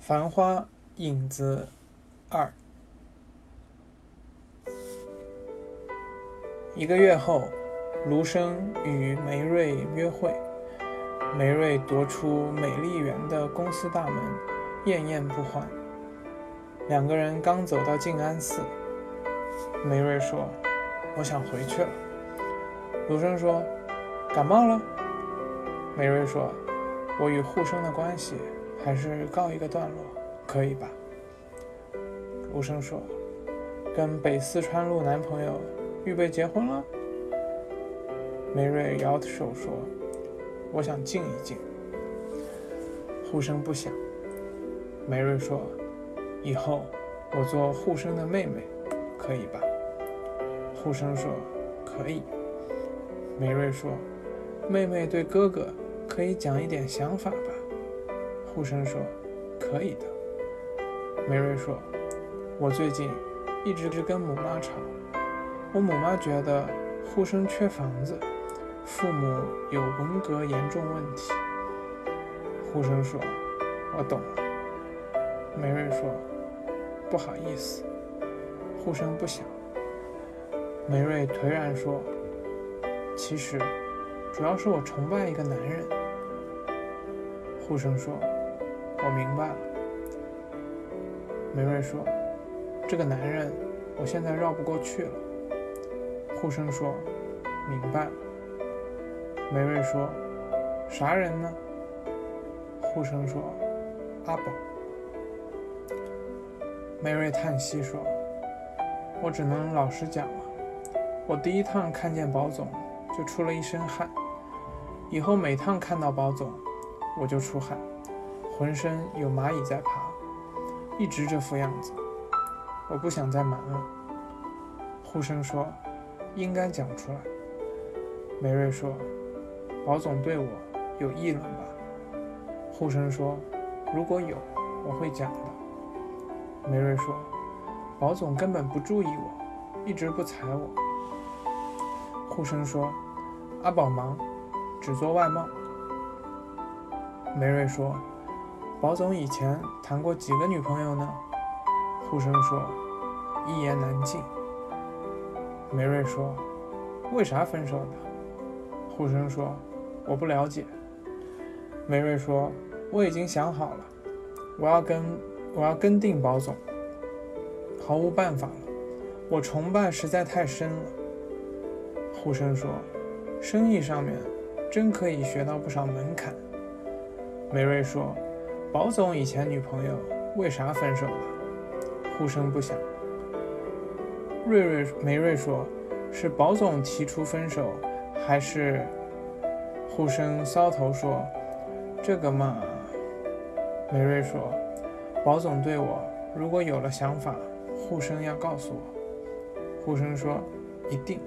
繁花影子二。一个月后，卢生与梅瑞约会。梅瑞踱出美丽园的公司大门，艳艳不欢。两个人刚走到静安寺，梅瑞说：“我想回去了。”卢生说：“感冒了？”梅瑞说：“我与护生的关系还是告一个段落，可以吧？”卢生说：“跟北四川路男朋友预备结婚了？”梅瑞摇着手说。我想静一静。护生不想。梅瑞说：“以后我做护生的妹妹，可以吧？”护生说：“可以。”梅瑞说：“妹妹对哥哥可以讲一点想法？”护生说：“可以的。”梅瑞说：“我最近一直跟母妈吵，我母妈觉得护生缺房子。”父母有文革严重问题。护生说：“我懂了。”梅瑞说：“不好意思。”护生不想。梅瑞颓然说：“其实，主要是我崇拜一个男人。”护生说：“我明白了。”梅瑞说：“这个男人，我现在绕不过去了。”护生说：“明白了。”梅瑞说：“啥人呢？”护生说：“阿宝。”梅瑞叹息说：“我只能老实讲了，我第一趟看见宝总就出了一身汗，以后每趟看到宝总我就出汗，浑身有蚂蚁在爬，一直这副样子，我不想再瞒了。”护生说：“应该讲出来。”梅瑞说。宝总对我有议论吧？护生说：“如果有，我会讲的。”梅瑞说：“宝总根本不注意我，一直不睬我。”护生说：“阿宝忙，只做外贸。”梅瑞说：“宝总以前谈过几个女朋友呢？”护生说：“一言难尽。”梅瑞说：“为啥分手呢？”护生说。我不了解，梅瑞说：“我已经想好了，我要跟我要跟定宝总，毫无办法了，我崇拜实在太深了。”护生说：“生意上面真可以学到不少门槛。”梅瑞说：“宝总以前女朋友为啥分手了？呼声不响。瑞瑞梅瑞说：“是宝总提出分手，还是？”护生搔头说：“这个嘛。”梅瑞说：“宝总对我如果有了想法，护生要告诉我。”护生说：“一定。”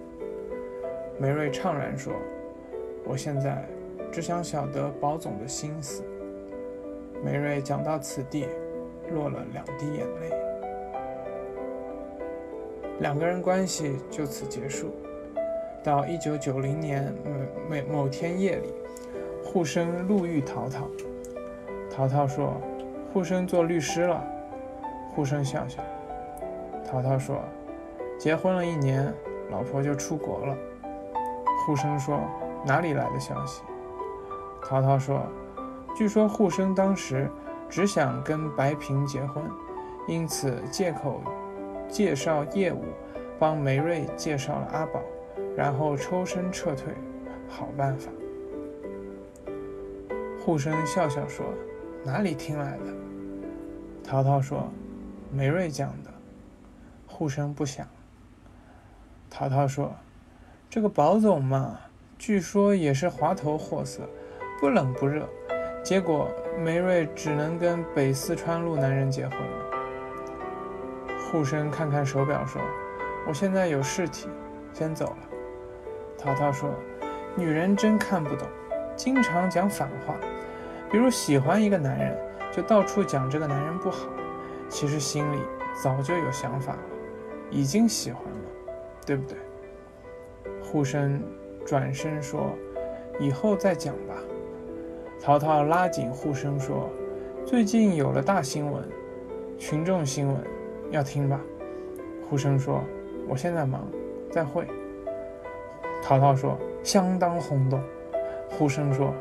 梅瑞怅然说：“我现在只想晓得宝总的心思。”梅瑞讲到此地，落了两滴眼泪。两个人关系就此结束。到一九九零年某某某天夜里，护生路遇淘淘。淘淘说：“护生做律师了。”护生笑笑。淘淘说：“结婚了一年，老婆就出国了。”护生说：“哪里来的消息？”淘淘说：“据说护生当时只想跟白萍结婚，因此借口介绍业务，帮梅瑞介绍了阿宝。”然后抽身撤退，好办法。护生笑笑说：“哪里听来的？”淘淘说：“梅瑞讲的。”护生不想。淘淘说：“这个宝总嘛，据说也是滑头货色，不冷不热，结果梅瑞只能跟北四川路男人结婚了。”护生看看手表说：“我现在有事体，先走了。”淘淘说：“女人真看不懂，经常讲反话。比如喜欢一个男人，就到处讲这个男人不好，其实心里早就有想法了，已经喜欢了，对不对？”护生转身说：“以后再讲吧。”淘淘拉紧护生说：“最近有了大新闻，群众新闻，要听吧？呼声说：“我现在忙，再会。”淘淘说：“相当轰动。”呼声说：“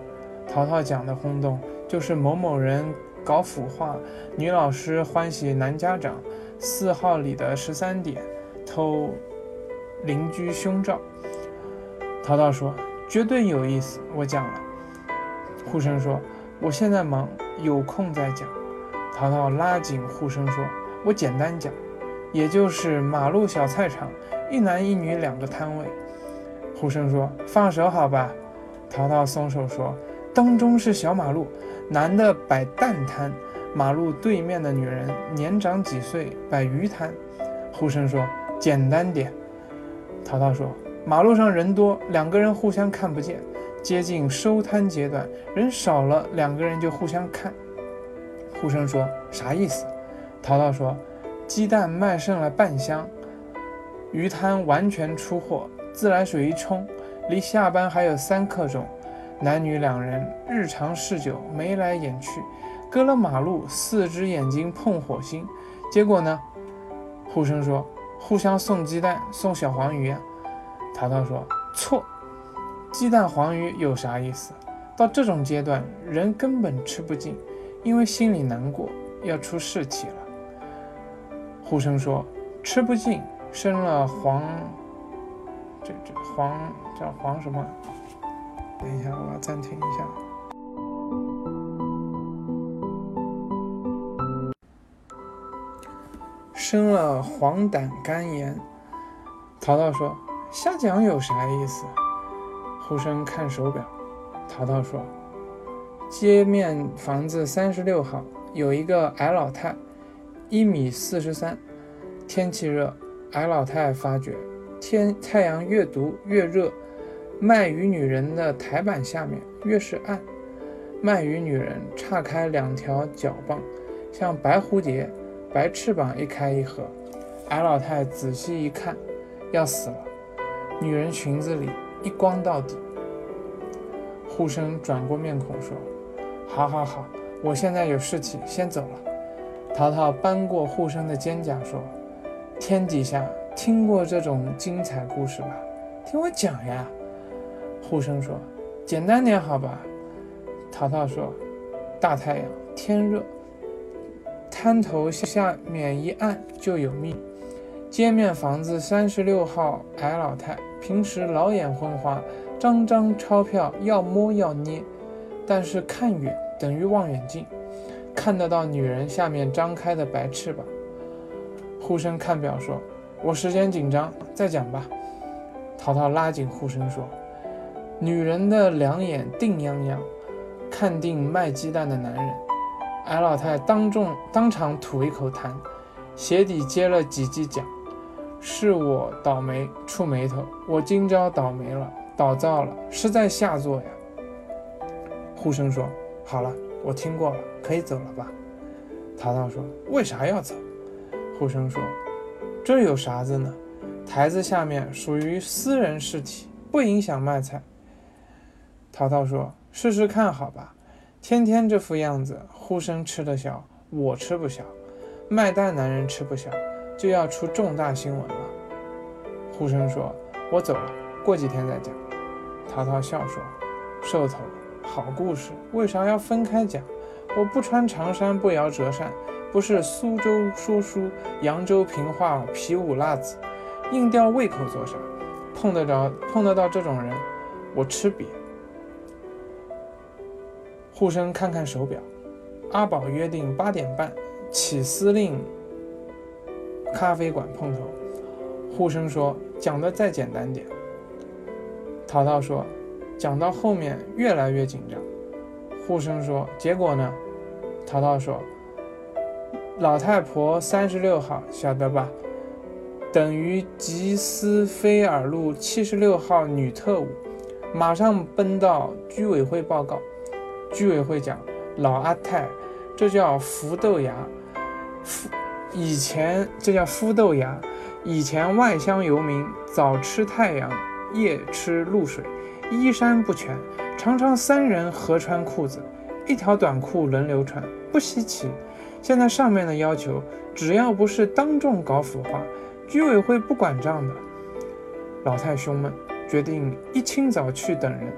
淘淘讲的轰动，就是某某人搞腐化，女老师欢喜男家长，四号里的十三点偷邻居胸罩。”淘淘说：“绝对有意思，我讲了。”呼声说：“我现在忙，有空再讲。”淘淘拉紧呼声说：“我简单讲。”也就是马路小菜场，一男一女两个摊位。呼声说：“放手好吧。”淘淘松手说：“当中是小马路，男的摆蛋摊，马路对面的女人年长几岁摆鱼摊。”呼声说：“简单点。”淘淘说：“马路上人多，两个人互相看不见。接近收摊阶段，人少了，两个人就互相看。”呼声说：“啥意思？”淘淘说。鸡蛋卖剩了半箱，鱼摊完全出货，自来水一冲，离下班还有三刻钟。男女两人日常嗜酒，眉来眼去，隔了马路，四只眼睛碰火星。结果呢？呼声说互相送鸡蛋，送小黄鱼。淘淘说错，鸡蛋黄鱼有啥意思？到这种阶段，人根本吃不进，因为心里难过，要出事体了。呼声说：“吃不进，生了黄，这这黄叫黄什么？等一下，我要暂停一下。生了黄疸肝炎。”淘淘说：“瞎讲有啥意思？”出声看手表，淘淘说：“街面房子三十六号有一个矮老太。”一米四十三，天气热，矮老太发觉天太阳越毒越热，卖鱼女人的台板下面越是暗，卖鱼女人岔开两条脚棒，像白蝴蝶，白翅膀一开一合，矮老太仔细一看，要死了，女人裙子里一光到底。护生转过面孔说：“好好好，我现在有事情，先走了。”淘淘扳过护生的肩胛，说：“天底下听过这种精彩故事吧？听我讲呀。”护生说：“简单点好吧？”淘淘说：“大太阳，天热，滩头下面一按就有密。街面房子三十六号，矮老太平时老眼昏花，张张钞票要摸要捏，但是看远等于望远镜。”看得到女人下面张开的白翅膀。呼声看表说：“我时间紧张，再讲吧。”淘淘拉紧呼声说：“女人的两眼定泱泱，看定卖鸡蛋的男人。”矮老太当众当场吐一口痰，鞋底接了几记脚：“是我倒霉触霉头，我今朝倒霉了，倒灶了，是在下作呀。”呼声说：“好了。”我听过了，可以走了吧？淘淘说：“为啥要走？”呼声说：“这有啥子呢？台子下面属于私人尸体，不影响卖菜。”淘淘说：“试试看好吧？天天这副样子，呼声吃得消，我吃不消，卖蛋男人吃不消，就要出重大新闻了。”呼声说：“我走了，过几天再讲。”淘淘笑说：“瘦头。”好故事为啥要分开讲？我不穿长衫不摇折扇，不是苏州说书，扬州评话，皮五辣子，硬吊胃口做啥？碰得着碰得到这种人，我吃瘪。护生看看手表，阿宝约定八点半起司令咖啡馆碰头。护生说讲的再简单点。淘淘说。讲到后面越来越紧张，护生说：“结果呢？”淘淘说：“老太婆三十六号，晓得吧？等于吉斯菲尔路七十六号女特务，马上奔到居委会报告。居委会讲：老阿太，这叫福豆芽，福以前这叫孵豆芽，以前外乡游民早吃太阳，夜吃露水。”衣衫不全，常常三人合穿裤子，一条短裤轮流穿，不稀奇。现在上面的要求，只要不是当众搞腐化，居委会不管账的。老太胸闷，决定一清早去等人。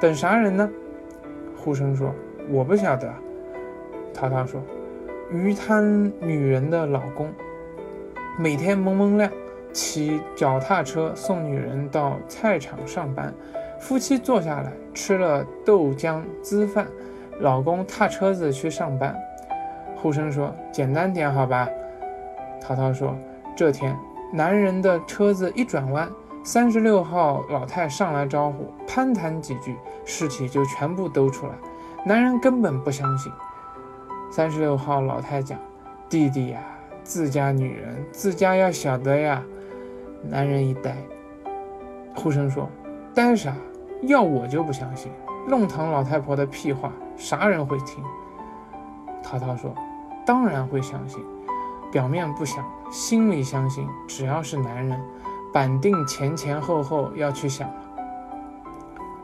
等啥人呢？呼声说：“我不晓得。”淘淘说：“鱼摊女人的老公，每天蒙蒙亮，骑脚踏车送女人到菜场上班。夫妻坐下来吃了豆浆滋饭，老公踏车子去上班。”呼声说：“简单点好吧。”涛涛说：“这天，男人的车子一转弯，三十六号老太上来招呼，攀谈几句，尸体就全部兜出来。男人根本不相信。三十六号老太讲：‘弟弟呀，自家女人自家要晓得呀。’男人一呆。呼声说：‘呆啥？要我就不相信。弄堂老太婆的屁话，啥人会听？’淘淘说。”当然会相信，表面不想，心里相信。只要是男人，板定前前后后要去想了。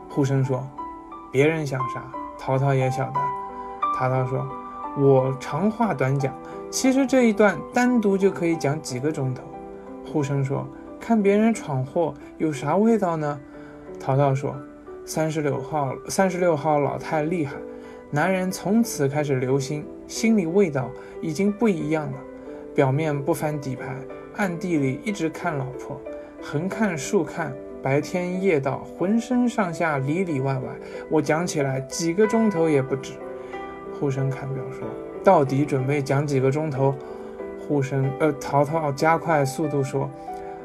呼声说：“别人想啥，淘淘也晓得。”淘淘说：“我长话短讲，其实这一段单独就可以讲几个钟头。”呼声说：“看别人闯祸有啥味道呢？”淘淘说：“三十六号，三十六号老太厉害。”男人从此开始留心，心里味道已经不一样了。表面不翻底牌，暗地里一直看老婆，横看竖看，白天夜到，浑身上下里里外外，我讲起来几个钟头也不止。呼声看表说：“到底准备讲几个钟头？”呼声呃，淘淘加快速度说：“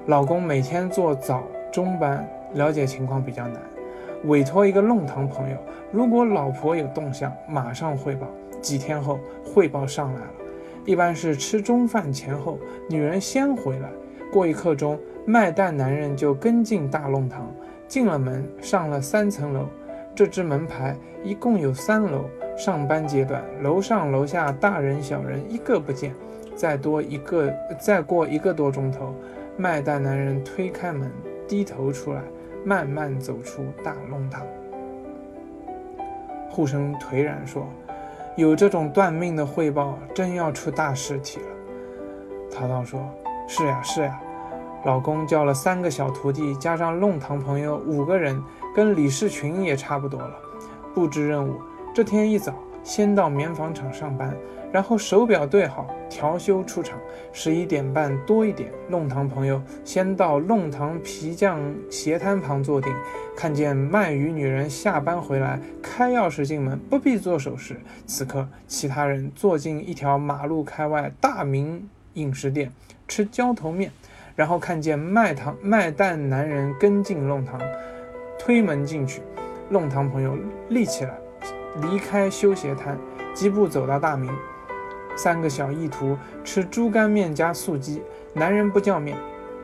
老公每天做早中班，了解情况比较难。”委托一个弄堂朋友，如果老婆有动向，马上汇报。几天后汇报上来了，一般是吃中饭前后，女人先回来。过一刻钟，卖蛋男人就跟进大弄堂，进了门，上了三层楼。这只门牌一共有三楼。上班阶段，楼上楼下大人小人一个不见。再多一个，再过一个多钟头，卖蛋男人推开门，低头出来。慢慢走出大弄堂，护生颓然说：“有这种断命的汇报，真要出大事体了。”淘淘说：“是呀，是呀。”老公叫了三个小徒弟，加上弄堂朋友五个人，跟李世群也差不多了。布置任务，这天一早，先到棉纺厂上班。然后手表对好，调休出场。十一点半多一点，弄堂朋友先到弄堂皮匠鞋摊旁坐定，看见卖鱼女人下班回来，开钥匙进门，不必做手势。此刻，其他人坐进一条马路开外大名饮食店吃浇头面，然后看见卖糖卖蛋男人跟进弄堂，推门进去，弄堂朋友立起来，离开修鞋摊，疾步走到大明。三个小意图吃猪肝面加素鸡，男人不叫面，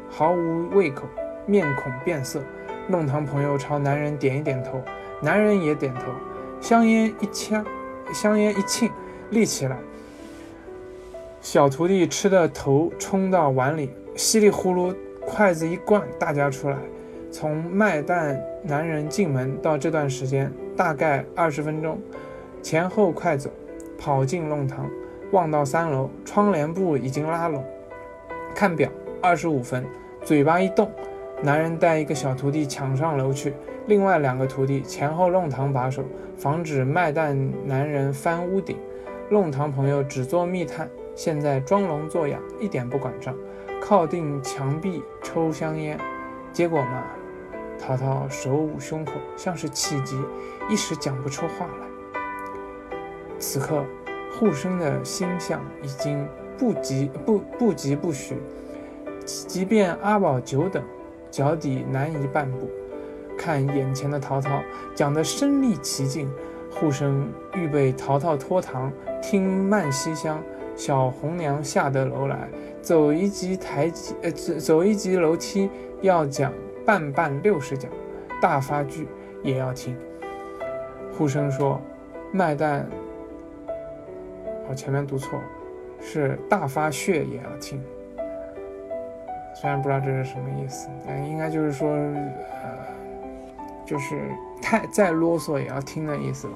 毫无胃口，面孔变色。弄堂朋友朝男人点一点头，男人也点头。香烟一呛，香烟一沁，立起来。小徒弟吃的头冲到碗里，稀里呼噜，筷子一灌，大家出来。从卖蛋男人进门到这段时间，大概二十分钟，前后快走，跑进弄堂。望到三楼，窗帘布已经拉拢。看表，二十五分。嘴巴一动，男人带一个小徒弟抢上楼去，另外两个徒弟前后弄堂把守，防止卖蛋男人翻屋顶。弄堂朋友只做密探，现在装聋作哑，一点不管账，靠定墙壁抽香烟。结果嘛，淘淘手捂胸口，像是气急，一时讲不出话来。此刻。护生的心象已经不急不不急不徐，即便阿宝久等，脚底难移半步。看眼前的淘淘讲得身临其境，护生预备淘淘脱堂，听慢西厢。小红娘下得楼来，走一级台阶，呃，走走一级楼梯，要讲半半六十讲，大发剧也要听。护生说，卖蛋。我前面读错了，是大发血也要听。虽然不知道这是什么意思，但应该就是说，呃，就是太再啰嗦也要听的意思吧。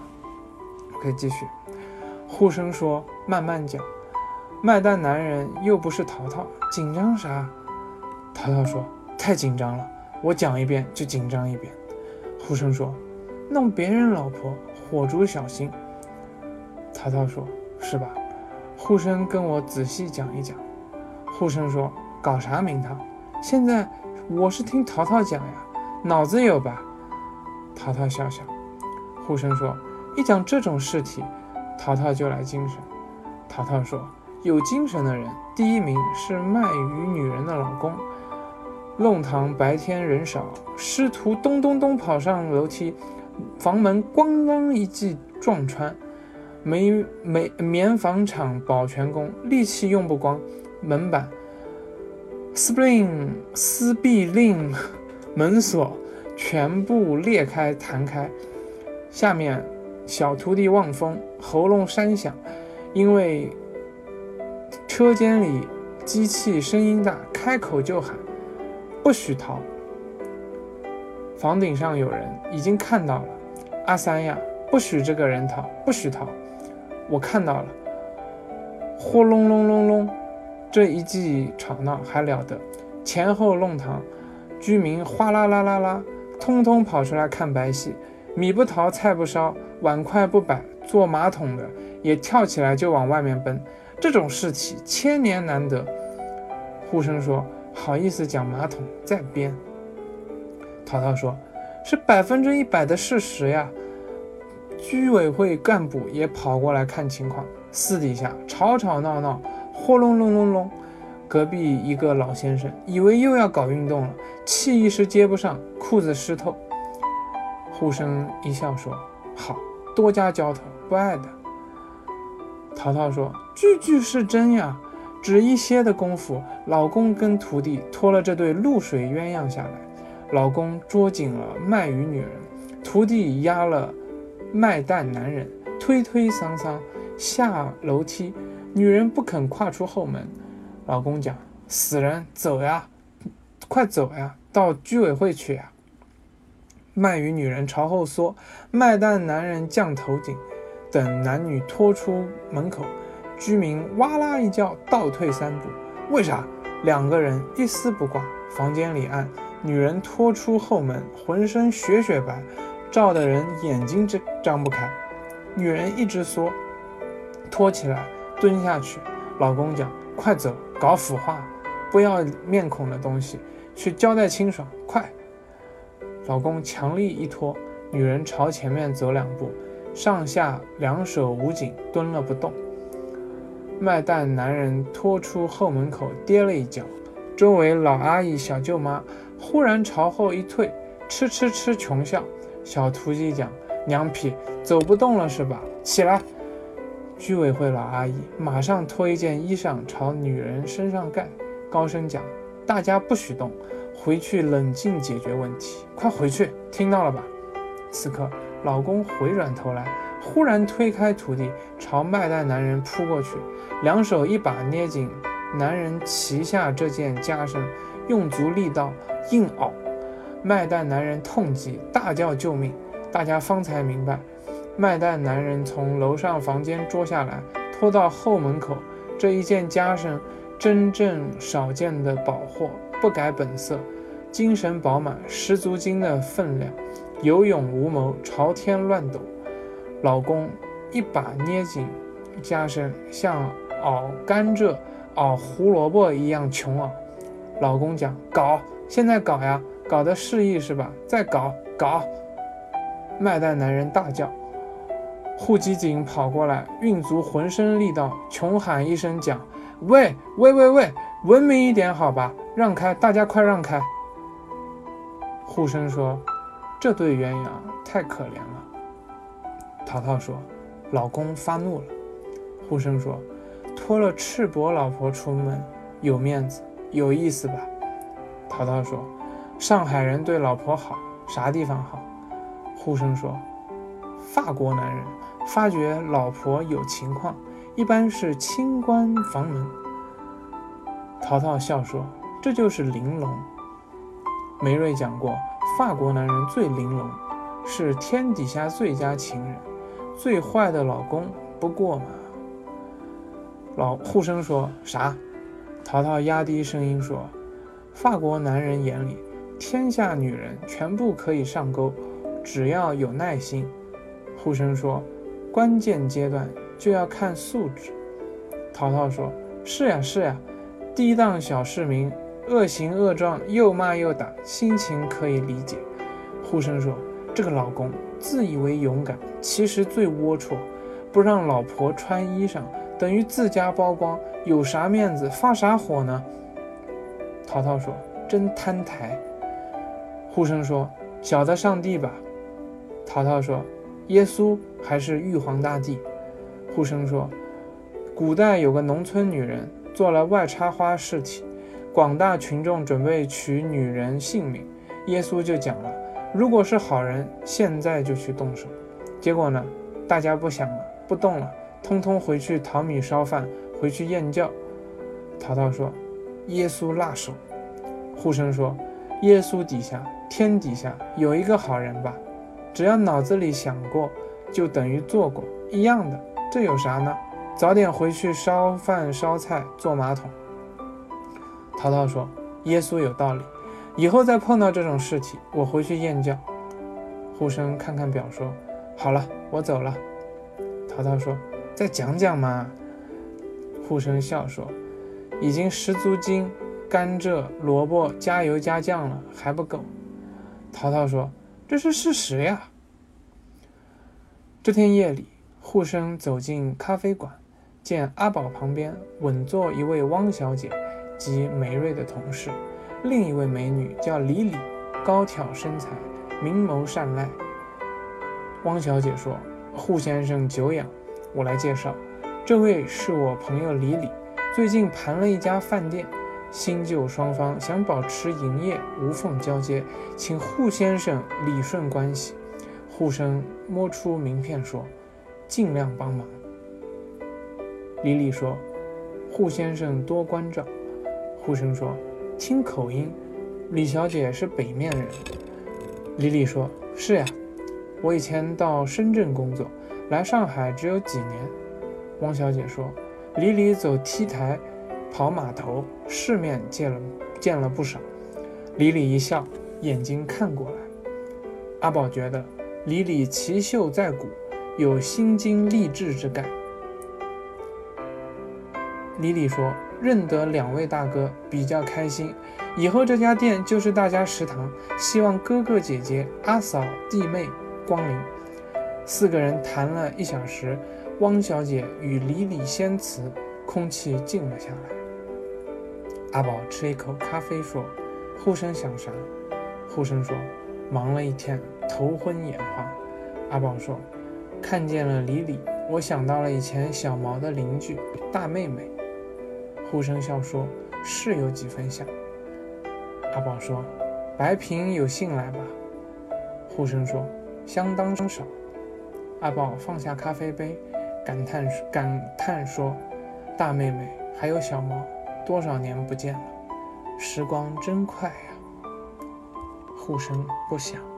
可以继续。护生说：“慢慢讲。”卖蛋男人又不是淘淘，紧张啥？淘淘说：“太紧张了，我讲一遍就紧张一遍。”护生说：“弄别人老婆，火烛小心。”淘淘说：“是吧？”护生跟我仔细讲一讲。护生说：“搞啥名堂？现在我是听淘淘讲呀，脑子有吧？”淘淘笑笑。护生说：“一讲这种事体，淘淘就来精神。”淘淘说：“有精神的人，第一名是卖鱼女人的老公。弄堂白天人少，师徒咚咚咚跑上楼梯，房门咣当一记撞穿。煤煤棉纺厂保全工力气用不光，门板，spring 撕壁令门锁全部裂开弹开。下面，小徒弟望风喉咙山响，因为车间里机器声音大，开口就喊：“不许逃！”房顶上有人已经看到了，阿三呀，不许这个人逃，不许逃！我看到了，呼隆隆隆隆，这一记吵闹还了得！前后弄堂居民哗啦啦啦啦，通通跑出来看白戏。米不淘，菜不烧，碗筷不摆，坐马桶的也跳起来就往外面奔。这种事体千年难得。呼声说：“好意思讲马桶再编。”淘淘说：“是百分之一百的事实呀。”居委会干部也跑过来看情况，私底下吵吵闹闹，轰隆隆隆隆。隔壁一个老先生以为又要搞运动了，气一时接不上，裤子湿透。呼声一笑说：“好多加浇头，不爱的。”淘淘说：“句句是真呀！只一些的功夫，老公跟徒弟拖了这对露水鸳鸯下来。老公捉紧了卖鱼女人，徒弟压了卖蛋男人，推推搡搡下楼梯，女人不肯跨出后门。老公讲：死人走呀，快走呀，到居委会去呀！”卖鱼女人朝后缩，卖蛋男人降头颈，等男女拖出门口，居民哇啦一叫，倒退三步。为啥？两个人一丝不挂。房间里暗，女人拖出后门，浑身雪雪白，照的人眼睛睁张不开。女人一直缩，拖起来，蹲下去。老公讲：“快走，搞腐化，不要面孔的东西，去交代清爽，快。”老公强力一拖，女人朝前面走两步，上下两手捂紧，蹲了不动。卖蛋男人拖出后门口，跌了一跤，周围老阿姨、小舅妈忽然朝后一退，吃吃吃穷笑。小徒弟讲：“娘皮，走不动了是吧？起来！”居委会老阿姨马上脱一件衣裳朝女人身上盖，高声讲：“大家不许动。”回去冷静解决问题，快回去，听到了吧？此刻，老公回转头来，忽然推开徒弟，朝卖蛋男人扑过去，两手一把捏紧男人旗下这件袈裟，用足力道硬拗。卖蛋男人痛极，大叫救命！大家方才明白，卖蛋男人从楼上房间捉下来，拖到后门口，这一件袈裟，真正少见的宝货，不改本色。精神饱满，十足斤的分量，有勇无谋，朝天乱抖。老公一把捏紧加深，像熬甘蔗、熬胡萝卜一样穷熬。老公讲：“搞，现在搞呀，搞的示意是吧？再搞搞。”卖蛋男人大叫，户籍警跑过来，运足浑身力道，穷喊一声讲：“喂喂喂喂，文明一点好吧，让开，大家快让开。”护生说：“这对鸳鸯太可怜了。”淘淘说：“老公发怒了。”呼声说：“拖了赤膊老婆出门，有面子，有意思吧？”淘淘说：“上海人对老婆好，啥地方好？”呼声说：“法国男人发觉老婆有情况，一般是清关房门。”淘淘笑说：“这就是玲珑。”梅瑞讲过，法国男人最玲珑，是天底下最佳情人。最坏的老公不过嘛。老护生说啥？淘淘压低声音说：“法国男人眼里，天下女人全部可以上钩，只要有耐心。”护生说：“关键阶段就要看素质。”淘淘说：“是呀是呀，低档小市民，恶行恶状，又骂又打，心情可以理解。”护生说：“这个老公自以为勇敢，其实最龌龊，不让老婆穿衣裳。”等于自家曝光，有啥面子发啥火呢？淘淘说：“真摊台。”护生说：“晓得上帝吧？”淘淘说：“耶稣还是玉皇大帝？”护生说：“古代有个农村女人做了外插花尸体，广大群众准备取女人性命，耶稣就讲了：如果是好人，现在就去动手。结果呢，大家不想了，不动了。”通通回去淘米烧饭，回去验教。淘淘说：“耶稣辣手。”护生说：“耶稣底下，天底下有一个好人吧？只要脑子里想过，就等于做过一样的。这有啥呢？早点回去烧饭烧菜做马桶。”淘淘说：“耶稣有道理，以后再碰到这种事体，我回去验教。”护生看看表说：“好了，我走了。”淘淘说。再讲讲嘛，护生笑说：“已经十足斤甘蔗、萝卜加油加酱了，还不够。”淘淘说：“这是事实呀。”这天夜里，护生走进咖啡馆，见阿宝旁边稳坐一位汪小姐及梅瑞的同事，另一位美女叫李李，高挑身材，明眸善睐。汪小姐说：“扈先生久仰。”我来介绍，这位是我朋友李李，最近盘了一家饭店，新旧双方想保持营业无缝交接，请扈先生理顺关系。扈生摸出名片说：“尽量帮忙。”李李说：“扈先生多关照。”护生说：“听口音，李小姐是北面人。”李李说：“是呀，我以前到深圳工作。”来上海只有几年，汪小姐说：“李李走 T 台，跑码头，世面见了见了不少。”李李一笑，眼睛看过来。阿宝觉得李李奇秀在骨，有心经励志之感。李李说：“认得两位大哥，比较开心。以后这家店就是大家食堂，希望哥哥姐姐、阿嫂、弟妹光临。”四个人谈了一小时，汪小姐与李李先辞，空气静了下来。阿宝吃一口咖啡说：“护生想啥？”护生说：“忙了一天，头昏眼花。”阿宝说：“看见了李李，我想到了以前小毛的邻居大妹妹。”护生笑说：“是有几分像。”阿宝说：“白萍有信来吧？”护生说：“相当少。”阿宝放下咖啡杯，感叹感叹说：“大妹妹还有小毛，多少年不见了，时光真快呀。”护生不想。